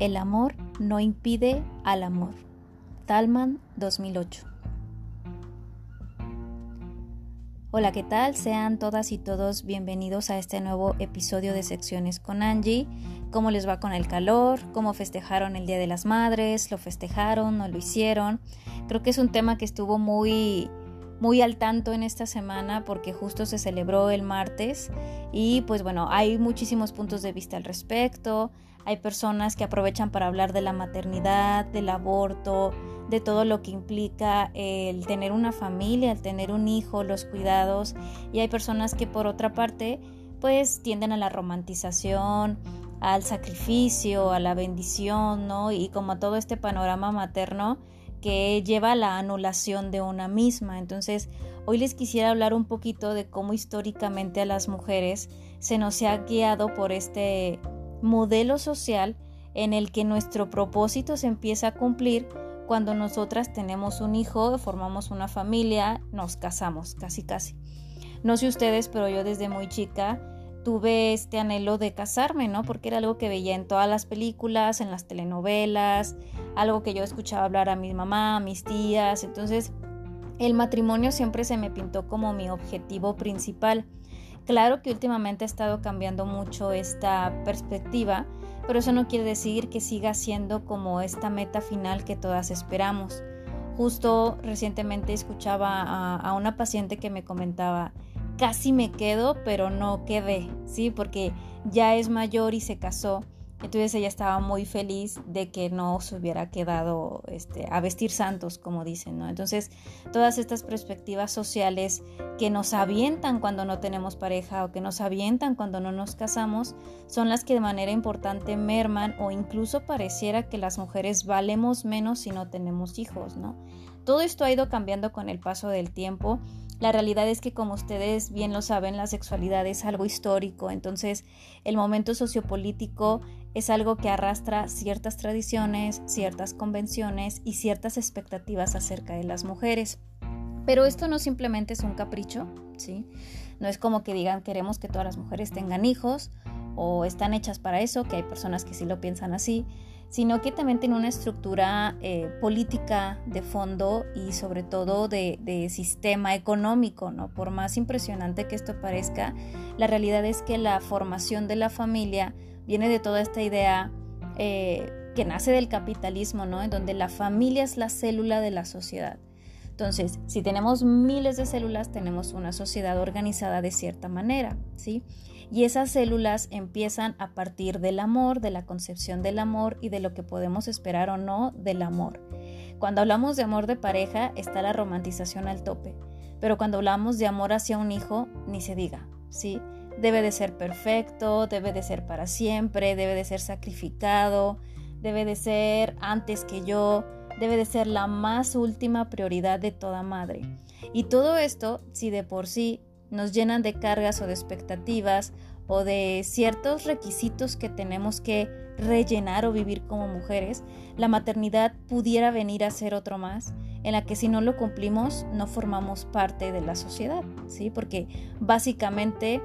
El amor no impide al amor. Talman 2008. Hola, ¿qué tal? Sean todas y todos bienvenidos a este nuevo episodio de Secciones con Angie. ¿Cómo les va con el calor? ¿Cómo festejaron el Día de las Madres? ¿Lo festejaron? ¿No lo hicieron? Creo que es un tema que estuvo muy muy al tanto en esta semana porque justo se celebró el martes y pues bueno, hay muchísimos puntos de vista al respecto. Hay personas que aprovechan para hablar de la maternidad, del aborto, de todo lo que implica el tener una familia, el tener un hijo, los cuidados. Y hay personas que por otra parte pues tienden a la romantización, al sacrificio, a la bendición, ¿no? Y como todo este panorama materno que lleva a la anulación de una misma. Entonces, hoy les quisiera hablar un poquito de cómo históricamente a las mujeres se nos ha guiado por este modelo social en el que nuestro propósito se empieza a cumplir cuando nosotras tenemos un hijo, formamos una familia, nos casamos, casi casi. No sé ustedes, pero yo desde muy chica tuve este anhelo de casarme, ¿no? Porque era algo que veía en todas las películas, en las telenovelas, algo que yo escuchaba hablar a mi mamá, a mis tías. Entonces, el matrimonio siempre se me pintó como mi objetivo principal. Claro que últimamente ha estado cambiando mucho esta perspectiva, pero eso no quiere decir que siga siendo como esta meta final que todas esperamos. Justo recientemente escuchaba a, a una paciente que me comentaba, casi me quedo, pero no quedé, ¿sí? Porque ya es mayor y se casó entonces ella estaba muy feliz de que no se hubiera quedado este, a vestir santos, como dicen, ¿no? Entonces, todas estas perspectivas sociales que nos avientan cuando no tenemos pareja o que nos avientan cuando no nos casamos, son las que de manera importante merman o incluso pareciera que las mujeres valemos menos si no tenemos hijos, ¿no? Todo esto ha ido cambiando con el paso del tiempo la realidad es que, como ustedes bien lo saben, la sexualidad es algo histórico, entonces el momento sociopolítico es algo que arrastra ciertas tradiciones, ciertas convenciones y ciertas expectativas acerca de las mujeres. Pero esto no simplemente es un capricho, ¿sí? No es como que digan queremos que todas las mujeres tengan hijos o están hechas para eso, que hay personas que sí lo piensan así, sino que también tiene una estructura eh, política de fondo y sobre todo de, sistema económico, ¿no? Por más impresionante que esto parezca, la realidad es que la formación de la familia viene de toda esta idea eh, que nace del capitalismo, ¿no? En donde la familia es la célula de la sociedad. Entonces, si tenemos miles de células, tenemos una sociedad organizada de cierta manera, ¿sí? Y esas células empiezan a partir del amor, de la concepción del amor y de lo que podemos esperar o no del amor. Cuando hablamos de amor de pareja está la romantización al tope, pero cuando hablamos de amor hacia un hijo, ni se diga, ¿sí? Debe de ser perfecto, debe de ser para siempre, debe de ser sacrificado, debe de ser antes que yo, debe de ser la más última prioridad de toda madre. Y todo esto, si de por sí nos llenan de cargas o de expectativas o de ciertos requisitos que tenemos que rellenar o vivir como mujeres, la maternidad pudiera venir a ser otro más, en la que si no lo cumplimos no formamos parte de la sociedad, ¿sí? Porque básicamente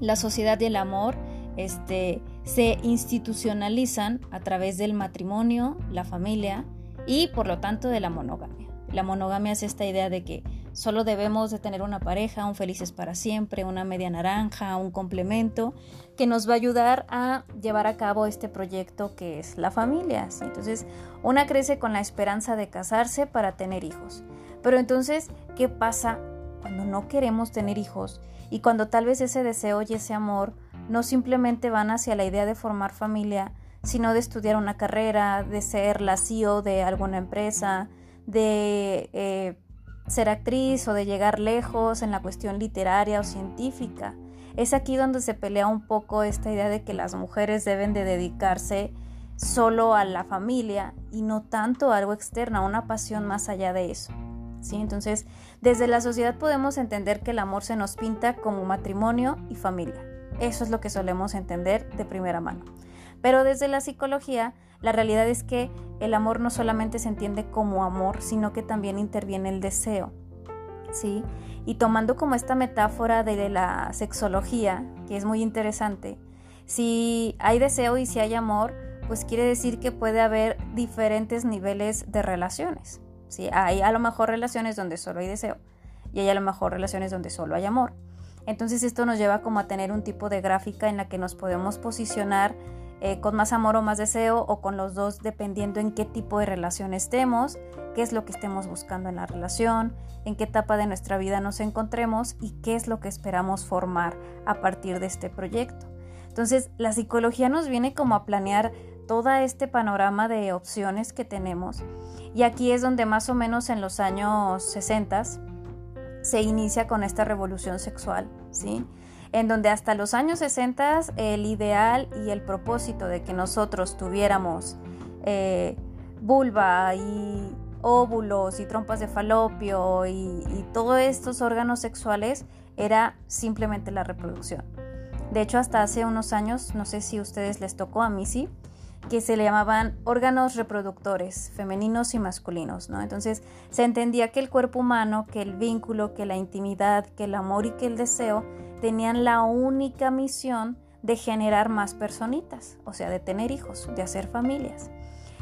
la sociedad y el amor este, se institucionalizan a través del matrimonio, la familia y por lo tanto de la monogamia. La monogamia es esta idea de que Solo debemos de tener una pareja, un felices para siempre, una media naranja, un complemento que nos va a ayudar a llevar a cabo este proyecto que es la familia. Entonces, una crece con la esperanza de casarse para tener hijos. Pero entonces, ¿qué pasa cuando no queremos tener hijos y cuando tal vez ese deseo y ese amor no simplemente van hacia la idea de formar familia, sino de estudiar una carrera, de ser la CEO de alguna empresa, de eh, ser actriz o de llegar lejos en la cuestión literaria o científica. Es aquí donde se pelea un poco esta idea de que las mujeres deben de dedicarse solo a la familia y no tanto a algo externo, a una pasión más allá de eso. ¿Sí? Entonces, desde la sociedad podemos entender que el amor se nos pinta como matrimonio y familia. Eso es lo que solemos entender de primera mano. Pero desde la psicología, la realidad es que el amor no solamente se entiende como amor, sino que también interviene el deseo. ¿Sí? Y tomando como esta metáfora de la sexología, que es muy interesante, si hay deseo y si hay amor, pues quiere decir que puede haber diferentes niveles de relaciones. ¿sí? Hay a lo mejor relaciones donde solo hay deseo y hay a lo mejor relaciones donde solo hay amor. Entonces esto nos lleva como a tener un tipo de gráfica en la que nos podemos posicionar eh, con más amor o más deseo o con los dos dependiendo en qué tipo de relación estemos, qué es lo que estemos buscando en la relación, en qué etapa de nuestra vida nos encontremos y qué es lo que esperamos formar a partir de este proyecto. Entonces la psicología nos viene como a planear todo este panorama de opciones que tenemos y aquí es donde más o menos en los años 60 se inicia con esta revolución sexual, ¿sí? En donde hasta los años 60 el ideal y el propósito de que nosotros tuviéramos eh, vulva y óvulos y trompas de falopio y, y todos estos órganos sexuales era simplemente la reproducción. De hecho, hasta hace unos años, no sé si a ustedes les tocó, a mí sí, que se le llamaban órganos reproductores, femeninos y masculinos, ¿no? Entonces se entendía que el cuerpo humano, que el vínculo, que la intimidad, que el amor y que el deseo tenían la única misión de generar más personitas, o sea, de tener hijos, de hacer familias.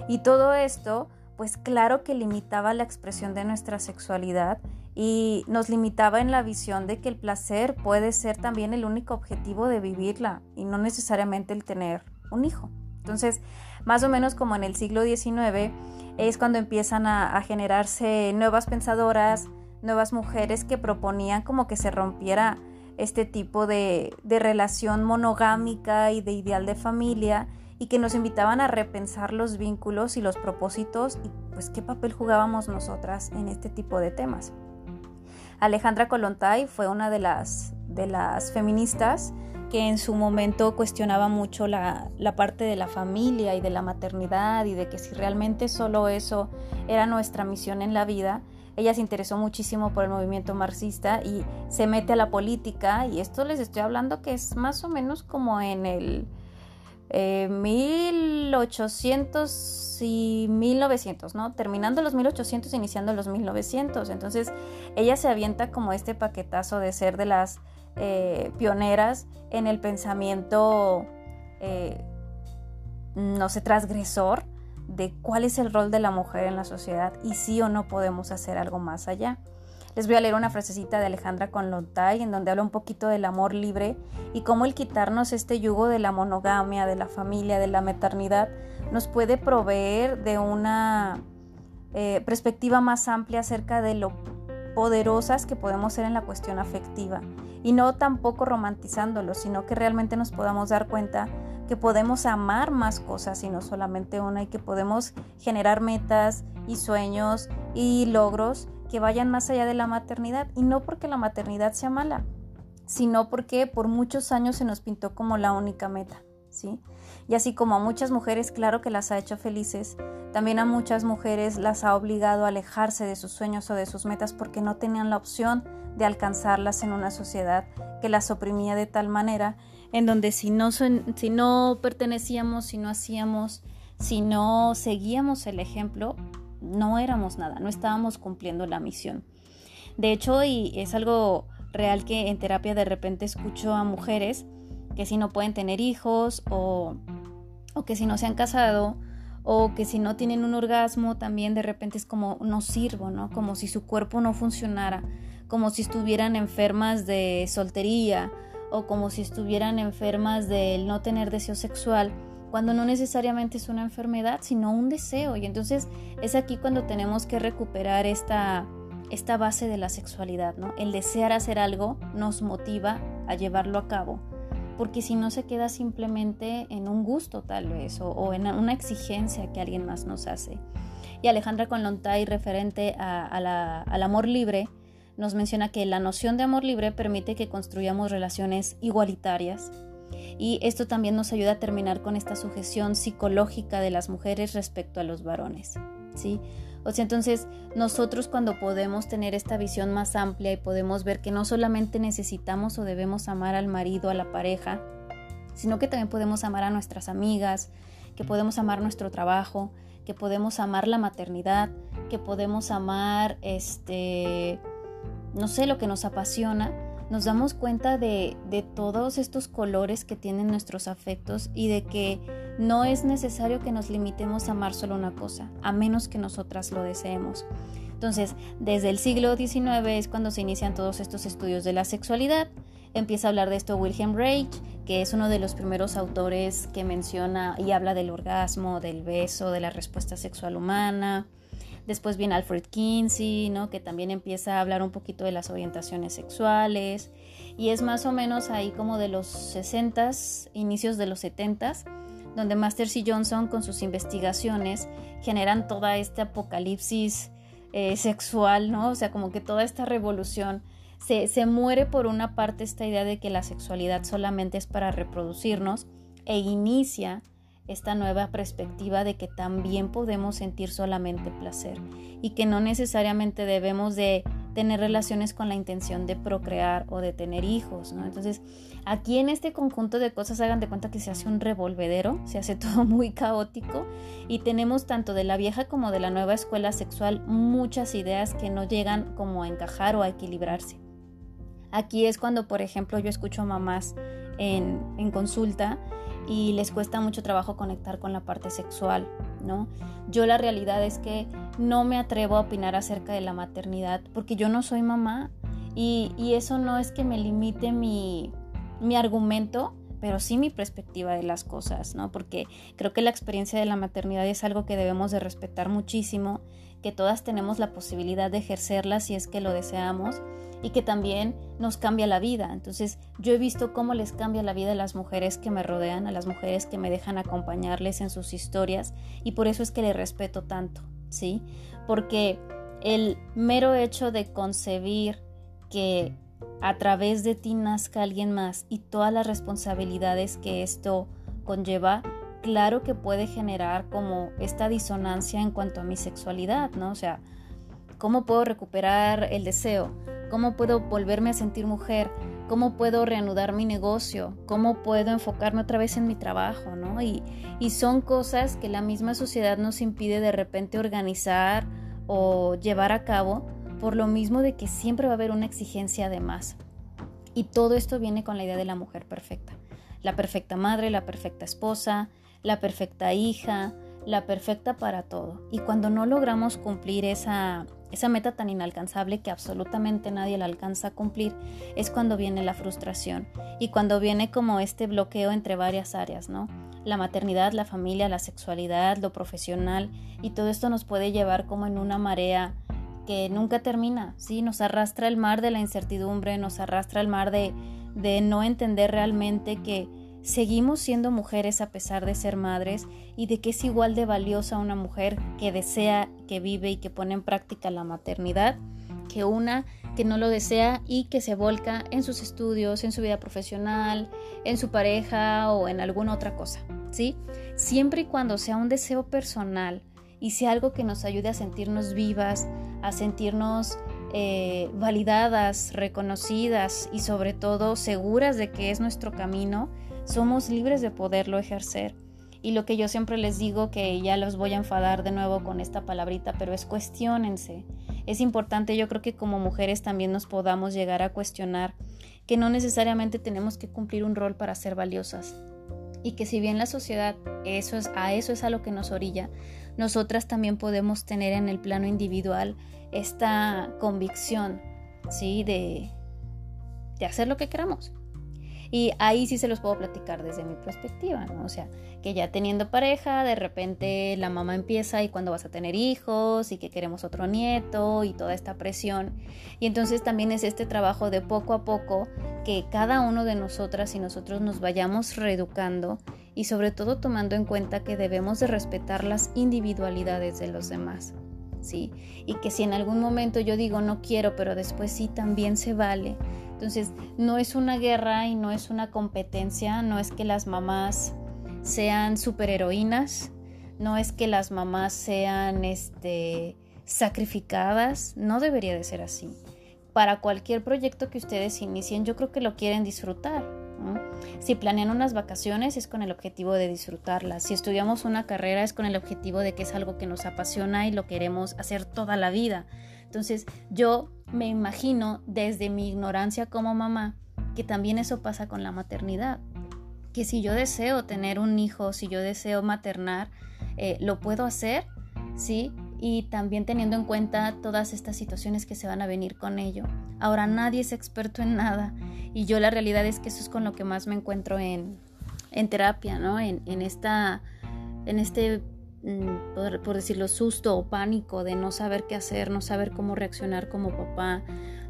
Y todo esto, pues claro que limitaba la expresión de nuestra sexualidad y nos limitaba en la visión de que el placer puede ser también el único objetivo de vivirla y no necesariamente el tener un hijo. Entonces, más o menos como en el siglo XIX es cuando empiezan a, generarse nuevas pensadoras, nuevas mujeres que proponían como que se rompiera este tipo de, relación monogámica y de ideal de familia y que nos invitaban a repensar los vínculos y los propósitos y pues qué papel jugábamos nosotras en este tipo de temas. Alejandra Kolontai fue una de las, de las feministas que en su momento cuestionaba mucho la, parte de la familia y de la maternidad y de que si realmente solo eso era nuestra misión en la vida. Ella se interesó muchísimo por el movimiento marxista y se mete a la política y esto les estoy hablando que es más o menos como en el 1800 eh, y 1900, ¿no? Terminando los 1800, iniciando los 1900. Entonces ella se avienta como este paquetazo de ser de las eh, pioneras en el pensamiento, eh, no sé, transgresor de cuál es el rol de la mujer en la sociedad y si o no podemos hacer algo más allá. Les voy a leer una frasecita de Alejandra Conlontay en donde habla un poquito del amor libre y cómo el quitarnos este yugo de la monogamia, de la familia, de la maternidad, nos puede proveer de una eh, perspectiva más amplia acerca de lo poderosas que podemos ser en la cuestión afectiva y no tampoco romantizándolo, sino que realmente nos podamos dar cuenta que podemos amar más cosas y no solamente una y que podemos generar metas y sueños y logros que vayan más allá de la maternidad y no porque la maternidad sea mala, sino porque por muchos años se nos pintó como la única meta, ¿sí? Y así como a muchas mujeres, claro que las ha hecho felices, también a muchas mujeres las ha obligado a alejarse de sus sueños o de sus metas porque no tenían la opción de alcanzarlas en una sociedad que las oprimía de tal manera en donde si no, si no pertenecíamos, si no hacíamos, si no seguíamos el ejemplo, no éramos nada, no estábamos cumpliendo la misión. De hecho, y es algo real que en terapia de repente escucho a mujeres que si no pueden tener hijos o, o que si no se han casado o que si no tienen un orgasmo también de repente es como no sirvo, ¿no? Como si su cuerpo no funcionara, como si estuvieran enfermas de soltería o como si estuvieran enfermas del no tener deseo sexual, cuando no necesariamente es una enfermedad, sino un deseo. Y entonces es aquí cuando tenemos que recuperar esta, esta base de la sexualidad, ¿no? El desear hacer algo nos motiva a llevarlo a cabo porque si no se queda simplemente en un gusto tal vez o, en una exigencia que alguien más nos hace. Y Alejandra Conlontay, referente al amor libre, nos menciona que la noción de amor libre permite que construyamos relaciones igualitarias y esto también nos ayuda a terminar con esta sujeción psicológica de las mujeres respecto a los varones. ¿sí? O sea, entonces nosotros cuando podemos tener esta visión más amplia y podemos ver que no solamente necesitamos o debemos amar al marido, a la pareja, sino que también podemos amar a nuestras amigas, que podemos amar nuestro trabajo, que podemos amar la maternidad, que podemos amar este no sé lo que nos apasiona, nos damos cuenta de, todos estos colores que tienen nuestros afectos y de que no es necesario que nos limitemos a amar solo una cosa, a menos que nosotras lo deseemos. Entonces, desde el siglo XIX es cuando se inician todos estos estudios de la sexualidad. Empieza a hablar de esto Wilhelm Reich, que es uno de los primeros autores que menciona y habla del orgasmo, del beso, de la respuesta sexual humana. Después viene Alfred Kinsey, ¿no? que también empieza a hablar un poquito de las orientaciones sexuales. Y es más o menos ahí como de los 60s, inicios de los 70s, donde Masters y Johnson con sus investigaciones generan toda este apocalipsis eh, sexual, ¿no? O sea, como que toda esta revolución se, se muere por una parte esta idea de que la sexualidad solamente es para reproducirnos e inicia esta nueva perspectiva de que también podemos sentir solamente placer y que no necesariamente debemos de tener relaciones con la intención de procrear o de tener hijos, ¿no? Entonces, aquí en este conjunto de cosas hagan de cuenta que se hace un revolvedero, se hace todo muy caótico y tenemos tanto de la vieja como de la nueva escuela sexual muchas ideas que no llegan como a encajar o a equilibrarse. Aquí es cuando, por ejemplo, yo escucho a mamás en, en consulta y les cuesta mucho trabajo conectar con la parte sexual, ¿no? Yo la realidad es que no me atrevo a opinar acerca de la maternidad porque yo no soy mamá y, eso no es que me limite mi, mi argumento, pero sí mi perspectiva de las cosas, ¿no? Porque creo que la experiencia de la maternidad es algo que debemos de respetar muchísimo, que todas tenemos la posibilidad de ejercerla si es que lo deseamos y que también nos cambia la vida. Entonces yo he visto cómo les cambia la vida a las mujeres que me rodean, a las mujeres que me dejan acompañarles en sus historias y por eso es que les respeto tanto, ¿sí? Porque el mero hecho de concebir que a través de ti nazca alguien más y todas las responsabilidades que esto conlleva, claro que puede generar como esta disonancia en cuanto a mi sexualidad, ¿no? O sea, ¿cómo puedo recuperar el deseo? ¿Cómo puedo volverme a sentir mujer? ¿Cómo puedo reanudar mi negocio? ¿Cómo puedo enfocarme otra vez en mi trabajo? ¿no? Y, y son cosas que la misma sociedad nos impide de repente organizar o llevar a cabo por lo mismo de que siempre va a haber una exigencia de más. Y todo esto viene con la idea de la mujer perfecta. La perfecta madre, la perfecta esposa, la perfecta hija, la perfecta para todo. Y cuando no logramos cumplir esa, esa meta tan inalcanzable que absolutamente nadie la alcanza a cumplir, es cuando viene la frustración y cuando viene como este bloqueo entre varias áreas, ¿no? La maternidad, la familia, la sexualidad, lo profesional y todo esto nos puede llevar como en una marea que nunca termina, ¿sí? Nos arrastra el mar de la incertidumbre, nos arrastra el mar de, de no entender realmente que seguimos siendo mujeres a pesar de ser madres y de que es igual de valiosa una mujer que desea, que vive y que pone en práctica la maternidad que una que no lo desea y que se volca en sus estudios, en su vida profesional, en su pareja o en alguna otra cosa, ¿sí? Siempre y cuando sea un deseo personal y sea algo que nos ayude a sentirnos vivas, a sentirnos eh, validadas, reconocidas y sobre todo seguras de que es nuestro camino, somos libres de poderlo ejercer. Y lo que yo siempre les digo, que ya los voy a enfadar de nuevo con esta palabrita, pero es cuestionense. Es importante, yo creo que como mujeres también nos podamos llegar a cuestionar que no necesariamente tenemos que cumplir un rol para ser valiosas. Y que si bien la sociedad eso es, a eso es a lo que nos orilla, nosotras también podemos tener en el plano individual esta convicción, ¿sí? De, de hacer lo que queramos. Y ahí sí se los puedo platicar desde mi perspectiva, ¿no? O sea, que ya teniendo pareja, de repente la mamá empieza y cuando vas a tener hijos y que queremos otro nieto y toda esta presión. Y entonces también es este trabajo de poco a poco que cada uno de nosotras y nosotros nos vayamos reeducando y sobre todo tomando en cuenta que debemos de respetar las individualidades de los demás. ¿Sí? Y que si en algún momento yo digo no quiero, pero después sí también se vale entonces, no es una guerra y no es una competencia, no es que las mamás sean superheroínas, no es que las mamás sean este, sacrificadas, no debería de ser así. Para cualquier proyecto que ustedes inicien, yo creo que lo quieren disfrutar. Si planean unas vacaciones es con el objetivo de disfrutarlas. Si estudiamos una carrera es con el objetivo de que es algo que nos apasiona y lo queremos hacer toda la vida. Entonces yo me imagino desde mi ignorancia como mamá que también eso pasa con la maternidad. Que si yo deseo tener un hijo, si yo deseo maternar, eh, lo puedo hacer, ¿sí? Y también teniendo en cuenta todas estas situaciones que se van a venir con ello. Ahora nadie es experto en nada y yo la realidad es que eso es con lo que más me encuentro en, en terapia, ¿no? En, en, esta, en este, mm, por, decirlo, susto o pánico de no saber qué hacer, no saber cómo reaccionar como papá,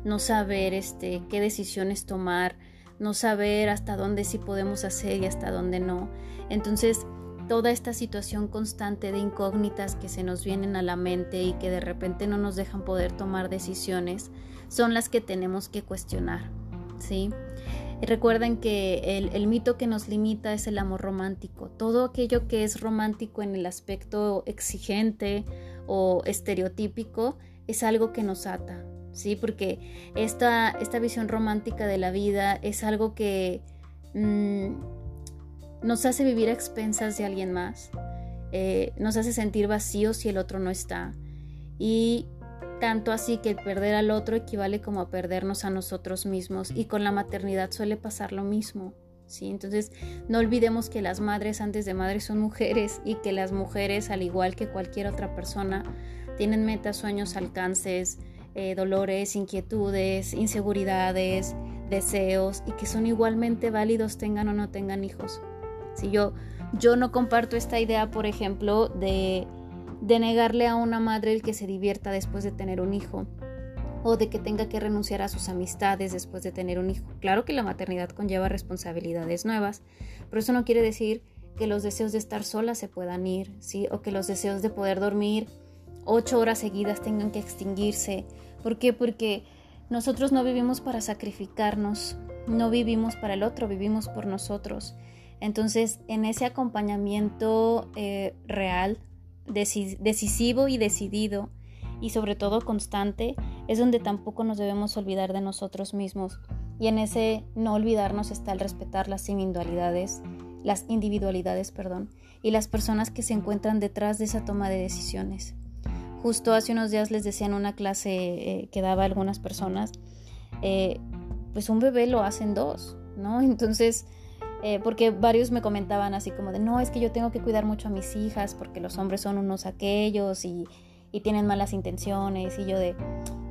no saber este, qué decisiones tomar, no saber hasta dónde sí podemos hacer y hasta dónde no. Entonces, toda esta situación constante de incógnitas que se nos vienen a la mente y que de repente no nos dejan poder tomar decisiones, son las que tenemos que cuestionar, ¿sí? Recuerden que el, mito que nos limita es el amor romántico. Todo aquello que es romántico en el aspecto exigente o estereotípico es algo que nos ata, ¿sí? Porque esta, esta visión romántica de la vida es algo que mmm, nos hace vivir a expensas de alguien más, eh, nos hace sentir vacíos si el otro no está. Y tanto así que perder al otro equivale como a perdernos a nosotros mismos. Y con la maternidad suele pasar lo mismo. ¿sí? Entonces, no olvidemos que las madres antes de madres son mujeres y que las mujeres, al igual que cualquier otra persona, tienen metas, sueños, alcances, eh, dolores, inquietudes, inseguridades, deseos y que son igualmente válidos tengan o no tengan hijos. Si yo, yo no comparto esta idea, por ejemplo, de, de negarle a una madre el que se divierta después de tener un hijo o de que tenga que renunciar a sus amistades después de tener un hijo. Claro que la maternidad conlleva responsabilidades nuevas, pero eso no quiere decir que los deseos de estar sola se puedan ir, ¿sí? O que los deseos de poder dormir ocho horas seguidas tengan que extinguirse. ¿Por qué? Porque nosotros no vivimos para sacrificarnos, no vivimos para el otro, vivimos por nosotros. Entonces, en ese acompañamiento eh, real, decisivo y decidido, y sobre todo constante, es donde tampoco nos debemos olvidar de nosotros mismos. Y en ese no olvidarnos está el respetar las individualidades, las individualidades, perdón, y las personas que se encuentran detrás de esa toma de decisiones. Justo hace unos días les decía en una clase eh, que daba a algunas personas, eh, pues un bebé lo hacen dos, ¿no? Entonces, eh, porque varios me comentaban así como de, no, es que yo tengo que cuidar mucho a mis hijas porque los hombres son unos aquellos y, y tienen malas intenciones y yo de,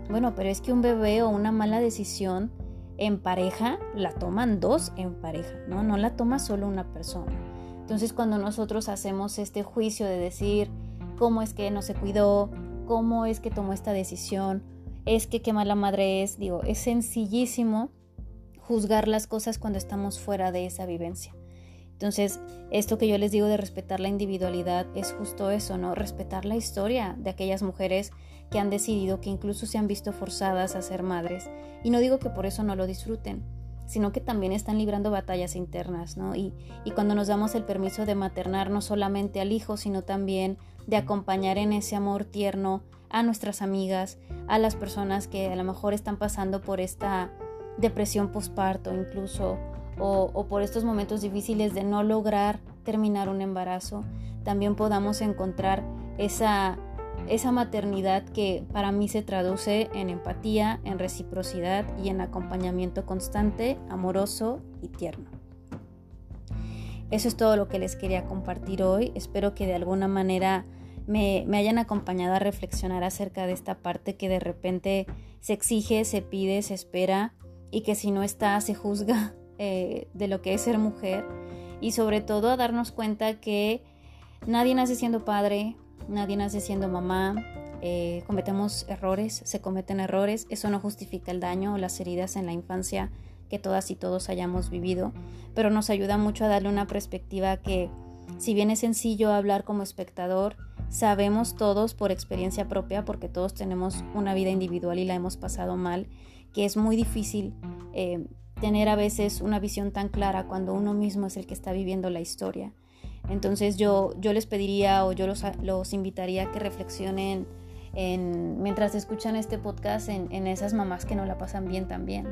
bueno, pero es que un bebé o una mala decisión en pareja la toman dos en pareja, ¿no? No la toma solo una persona. Entonces cuando nosotros hacemos este juicio de decir cómo es que no se cuidó, cómo es que tomó esta decisión, es que qué mala madre es, digo, es sencillísimo juzgar las cosas cuando estamos fuera de esa vivencia. Entonces, esto que yo les digo de respetar la individualidad es justo eso, ¿no? Respetar la historia de aquellas mujeres que han decidido que incluso se han visto forzadas a ser madres. Y no digo que por eso no lo disfruten, sino que también están librando batallas internas, ¿no? Y, y cuando nos damos el permiso de maternar no solamente al hijo, sino también de acompañar en ese amor tierno a nuestras amigas, a las personas que a lo mejor están pasando por esta depresión postparto incluso o, por estos momentos difíciles de no lograr terminar un embarazo, también podamos encontrar esa, esa maternidad que para mí se traduce en empatía, en reciprocidad y en acompañamiento constante, amoroso y tierno. Eso es todo lo que les quería compartir hoy. Espero que de alguna manera me, me, hayan acompañado a reflexionar acerca de esta parte que de repente se exige, se pide, se espera y que si no está se juzga eh, de lo que es ser mujer. Y sobre todo a darnos cuenta que nadie nace siendo padre, nadie nace siendo mamá, eh, cometemos errores, se cometen errores, eso no justifica el daño o las heridas en la infancia que todas y todos hayamos vivido, pero nos ayuda mucho a darle una perspectiva que si bien es sencillo hablar como espectador, sabemos todos por experiencia propia, porque todos tenemos una vida individual y la hemos pasado mal, que es muy difícil eh, tener a veces una visión tan clara cuando uno mismo es el que está viviendo la historia. Entonces yo, yo les pediría o yo los, los invitaría a que reflexionen en, mientras escuchan este podcast en, en, esas mamás que no la pasan bien también.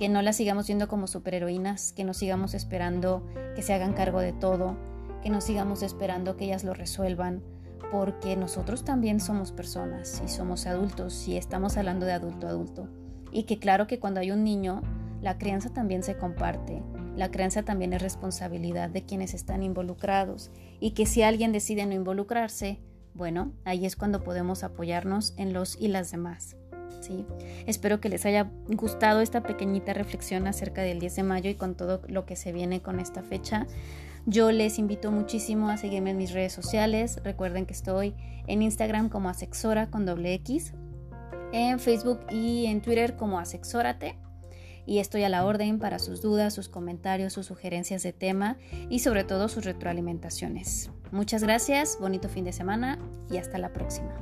Que no las sigamos viendo como superheroínas, que no sigamos esperando que se hagan cargo de todo, que no sigamos esperando que ellas lo resuelvan, porque nosotros también somos personas y somos adultos y estamos hablando de adulto a adulto. Y que claro que cuando hay un niño, la crianza también se comparte, la crianza también es responsabilidad de quienes están involucrados y que si alguien decide no involucrarse, bueno, ahí es cuando podemos apoyarnos en los y las demás. ¿sí? Espero que les haya gustado esta pequeñita reflexión acerca del 10 de mayo y con todo lo que se viene con esta fecha. Yo les invito muchísimo a seguirme en mis redes sociales. Recuerden que estoy en Instagram como Asexora con doble X, en Facebook y en Twitter como Asexórate. Y estoy a la orden para sus dudas, sus comentarios, sus sugerencias de tema y sobre todo sus retroalimentaciones. Muchas gracias, bonito fin de semana y hasta la próxima.